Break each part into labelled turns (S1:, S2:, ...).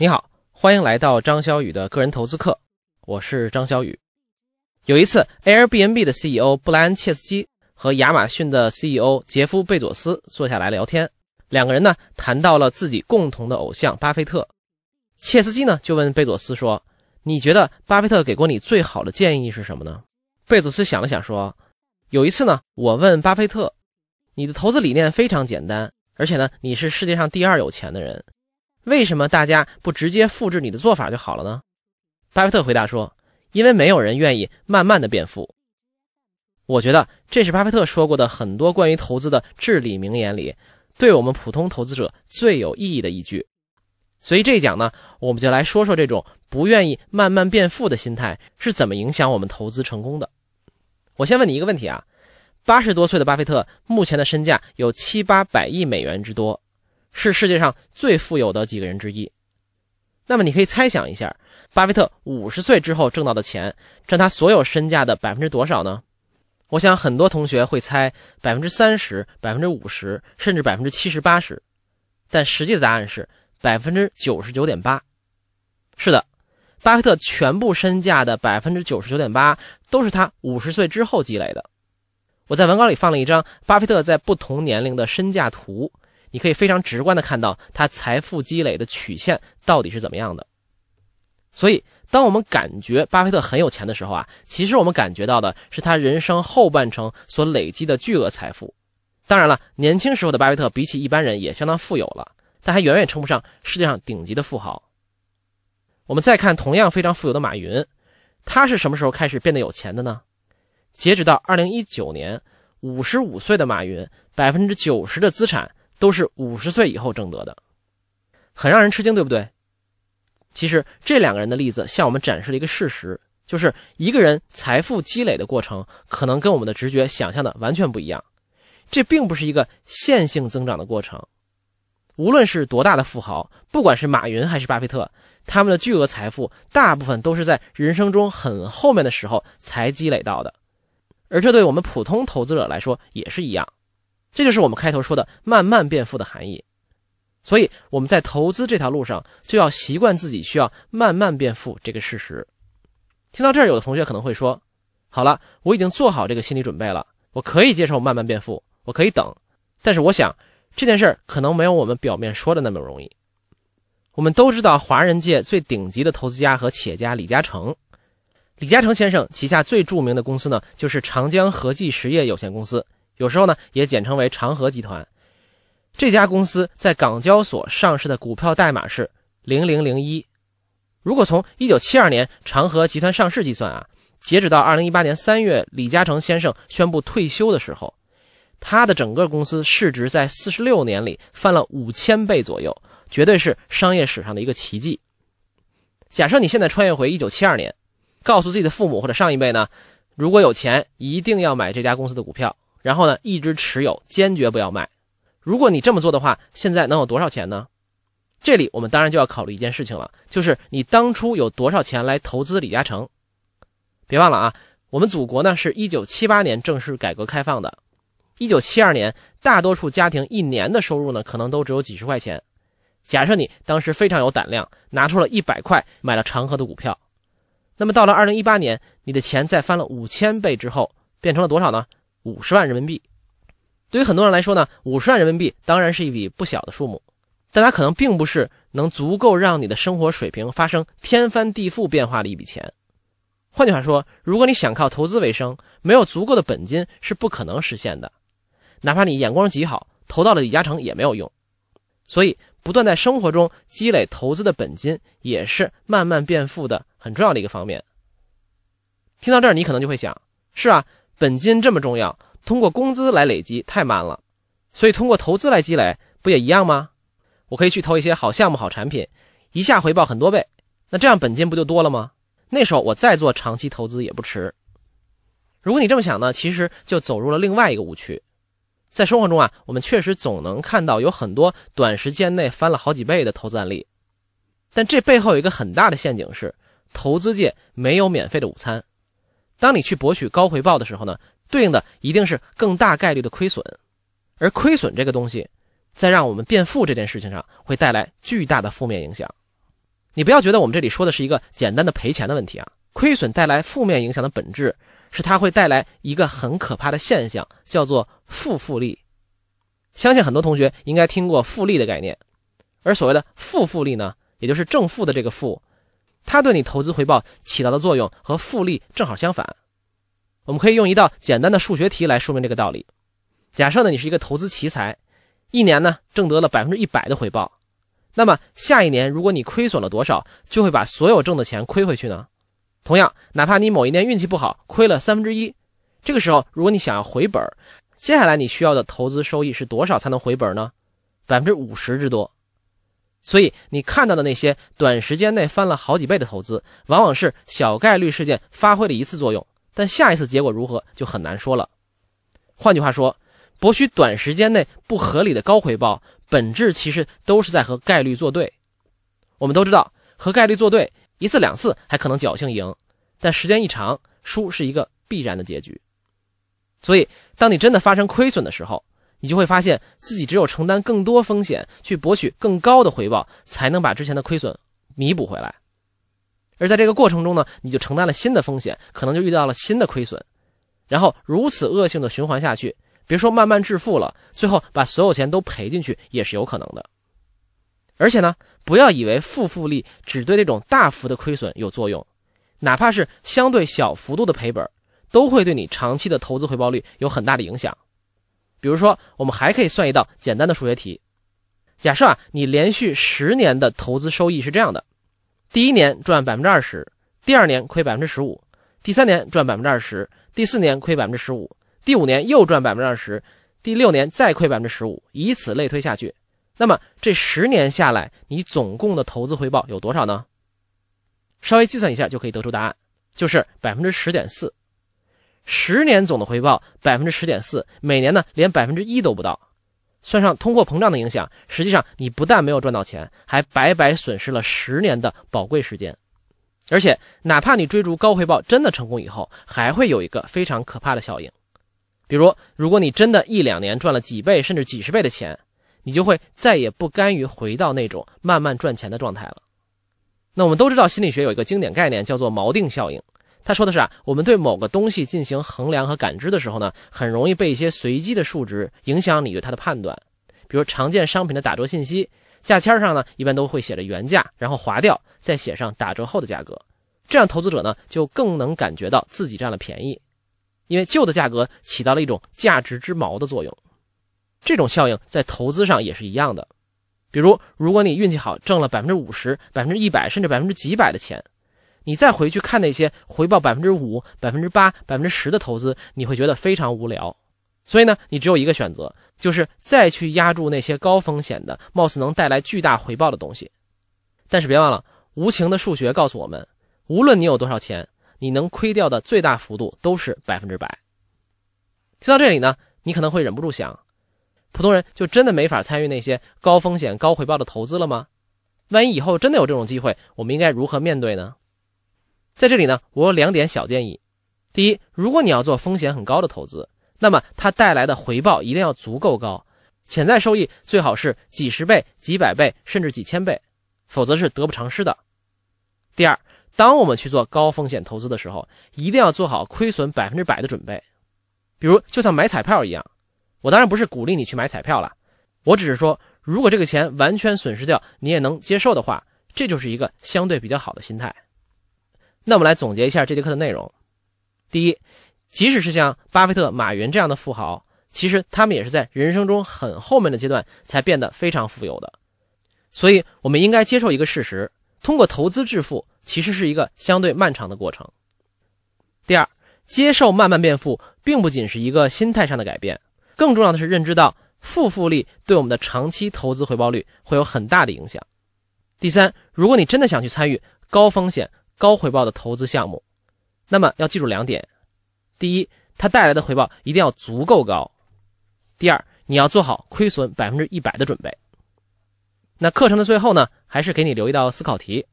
S1: 你好，欢迎来到张小雨的个人投资课，我是张小雨。有一次，Airbnb 的 CEO 布莱恩·切斯基和亚马逊的 CEO 杰夫·贝佐斯坐下来聊天，两个人呢谈到了自己共同的偶像巴菲特。切斯基呢就问贝佐斯说：“你觉得巴菲特给过你最好的建议是什么呢？”贝佐斯想了想说：“有一次呢，我问巴菲特，你的投资理念非常简单，而且呢，你是世界上第二有钱的人。”为什么大家不直接复制你的做法就好了呢？巴菲特回答说：“因为没有人愿意慢慢的变富。”我觉得这是巴菲特说过的很多关于投资的至理名言里，对我们普通投资者最有意义的一句。所以这一讲呢，我们就来说说这种不愿意慢慢变富的心态是怎么影响我们投资成功的。我先问你一个问题啊：八十多岁的巴菲特目前的身价有七八百亿美元之多。是世界上最富有的几个人之一。那么你可以猜想一下，巴菲特五十岁之后挣到的钱占他所有身价的百分之多少呢？我想很多同学会猜百分之三十、百分之五十，甚至百分之七十、八十。但实际的答案是百分之九十九点八。是的，巴菲特全部身价的百分之九十九点八都是他五十岁之后积累的。我在文稿里放了一张巴菲特在不同年龄的身价图。你可以非常直观的看到他财富积累的曲线到底是怎么样的。所以，当我们感觉巴菲特很有钱的时候啊，其实我们感觉到的是他人生后半程所累积的巨额财富。当然了，年轻时候的巴菲特比起一般人也相当富有了，但还远远称不上世界上顶级的富豪。我们再看同样非常富有的马云，他是什么时候开始变得有钱的呢？截止到二零一九年，五十五岁的马云，百分之九十的资产。都是五十岁以后挣得的，很让人吃惊，对不对？其实这两个人的例子向我们展示了一个事实，就是一个人财富积累的过程可能跟我们的直觉想象的完全不一样。这并不是一个线性增长的过程。无论是多大的富豪，不管是马云还是巴菲特，他们的巨额财富大部分都是在人生中很后面的时候才积累到的，而这对我们普通投资者来说也是一样。这就是我们开头说的“慢慢变富”的含义，所以我们在投资这条路上就要习惯自己需要慢慢变富这个事实。听到这儿，有的同学可能会说：“好了，我已经做好这个心理准备了，我可以接受慢慢变富，我可以等。”但是我想，这件事儿可能没有我们表面说的那么容易。我们都知道，华人界最顶级的投资家和企业家李嘉诚，李嘉诚先生旗下最著名的公司呢，就是长江和记实业有限公司。有时候呢，也简称为长和集团。这家公司在港交所上市的股票代码是零零零一。如果从一九七二年长和集团上市计算啊，截止到二零一八年三月李嘉诚先生宣布退休的时候，他的整个公司市值在四十六年里翻了五千倍左右，绝对是商业史上的一个奇迹。假设你现在穿越回一九七二年，告诉自己的父母或者上一辈呢，如果有钱，一定要买这家公司的股票。然后呢，一直持有，坚决不要卖。如果你这么做的话，现在能有多少钱呢？这里我们当然就要考虑一件事情了，就是你当初有多少钱来投资李嘉诚？别忘了啊，我们祖国呢是一九七八年正式改革开放的，一九七二年，大多数家庭一年的收入呢可能都只有几十块钱。假设你当时非常有胆量，拿出了一百块买了长河的股票，那么到了二零一八年，你的钱在翻了五千倍之后，变成了多少呢？五十万人民币，对于很多人来说呢，五十万人民币当然是一笔不小的数目，但它可能并不是能足够让你的生活水平发生天翻地覆变化的一笔钱。换句话说，如果你想靠投资为生，没有足够的本金是不可能实现的。哪怕你眼光极好，投到了李嘉诚也没有用。所以，不断在生活中积累投资的本金，也是慢慢变富的很重要的一个方面。听到这儿，你可能就会想：是啊。本金这么重要，通过工资来累积太慢了，所以通过投资来积累不也一样吗？我可以去投一些好项目、好产品，一下回报很多倍，那这样本金不就多了吗？那时候我再做长期投资也不迟。如果你这么想呢，其实就走入了另外一个误区。在生活中啊，我们确实总能看到有很多短时间内翻了好几倍的投资案例，但这背后有一个很大的陷阱是，投资界没有免费的午餐。当你去博取高回报的时候呢，对应的一定是更大概率的亏损，而亏损这个东西，在让我们变富这件事情上会带来巨大的负面影响。你不要觉得我们这里说的是一个简单的赔钱的问题啊，亏损带来负面影响的本质是它会带来一个很可怕的现象，叫做负复利。相信很多同学应该听过复利的概念，而所谓的负复利呢，也就是正负的这个负，它对你投资回报起到的作用和复利正好相反。我们可以用一道简单的数学题来说明这个道理。假设呢，你是一个投资奇才，一年呢挣得了百分之一百的回报，那么下一年如果你亏损了多少，就会把所有挣的钱亏回去呢？同样，哪怕你某一年运气不好，亏了三分之一，这个时候如果你想要回本，接下来你需要的投资收益是多少才能回本呢？百分之五十之多。所以你看到的那些短时间内翻了好几倍的投资，往往是小概率事件发挥了一次作用，但下一次结果如何就很难说了。换句话说，博取短时间内不合理的高回报，本质其实都是在和概率作对。我们都知道，和概率作对一次两次还可能侥幸赢，但时间一长，输是一个必然的结局。所以，当你真的发生亏损的时候，你就会发现自己只有承担更多风险，去博取更高的回报，才能把之前的亏损弥补回来。而在这个过程中呢，你就承担了新的风险，可能就遇到了新的亏损，然后如此恶性的循环下去，别说慢慢致富了，最后把所有钱都赔进去也是有可能的。而且呢，不要以为负复利只对这种大幅的亏损有作用，哪怕是相对小幅度的赔本。都会对你长期的投资回报率有很大的影响。比如说，我们还可以算一道简单的数学题：假设啊，你连续十年的投资收益是这样的，第一年赚百分之二十，第二年亏百分之十五，第三年赚百分之二十，第四年亏百分之十五，第五年又赚百分之二十，第六年再亏百分之十五，以此类推下去。那么这十年下来，你总共的投资回报有多少呢？稍微计算一下就可以得出答案，就是百分之十点四。十年总的回报百分之十点四，每年呢连百分之一都不到，算上通货膨胀的影响，实际上你不但没有赚到钱，还白白损失了十年的宝贵时间。而且，哪怕你追逐高回报真的成功以后，还会有一个非常可怕的效应，比如，如果你真的一两年赚了几倍甚至几十倍的钱，你就会再也不甘于回到那种慢慢赚钱的状态了。那我们都知道，心理学有一个经典概念叫做锚定效应。他说的是啊，我们对某个东西进行衡量和感知的时候呢，很容易被一些随机的数值影响你对它的判断。比如常见商品的打折信息，价签上呢一般都会写着原价，然后划掉，再写上打折后的价格。这样投资者呢就更能感觉到自己占了便宜，因为旧的价格起到了一种价值之锚的作用。这种效应在投资上也是一样的。比如，如果你运气好，挣了百分之五十、百分之一百甚至百分之几百的钱。你再回去看那些回报百分之五、百分之八、百分之十的投资，你会觉得非常无聊。所以呢，你只有一个选择，就是再去压住那些高风险的、貌似能带来巨大回报的东西。但是别忘了，无情的数学告诉我们，无论你有多少钱，你能亏掉的最大幅度都是百分之百。听到这里呢，你可能会忍不住想：普通人就真的没法参与那些高风险高回报的投资了吗？万一以后真的有这种机会，我们应该如何面对呢？在这里呢，我有两点小建议。第一，如果你要做风险很高的投资，那么它带来的回报一定要足够高，潜在收益最好是几十倍、几百倍，甚至几千倍，否则是得不偿失的。第二，当我们去做高风险投资的时候，一定要做好亏损百分之百的准备。比如，就像买彩票一样，我当然不是鼓励你去买彩票了，我只是说，如果这个钱完全损失掉，你也能接受的话，这就是一个相对比较好的心态。那我们来总结一下这节课的内容。第一，即使是像巴菲特、马云这样的富豪，其实他们也是在人生中很后面的阶段才变得非常富有的。所以，我们应该接受一个事实：通过投资致富，其实是一个相对漫长的过程。第二，接受慢慢变富，并不仅是一个心态上的改变，更重要的是认知到负复利对我们的长期投资回报率会有很大的影响。第三，如果你真的想去参与高风险，高回报的投资项目，那么要记住两点：第一，它带来的回报一定要足够高；第二，你要做好亏损百分之一百的准备。那课程的最后呢，还是给你留一道思考题：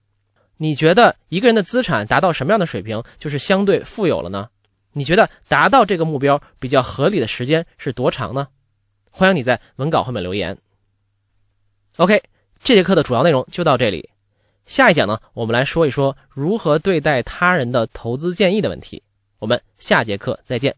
S1: 你觉得一个人的资产达到什么样的水平就是相对富有了呢？你觉得达到这个目标比较合理的时间是多长呢？欢迎你在文稿后面留言。OK，这节课的主要内容就到这里。下一讲呢，我们来说一说如何对待他人的投资建议的问题。我们下节课再见。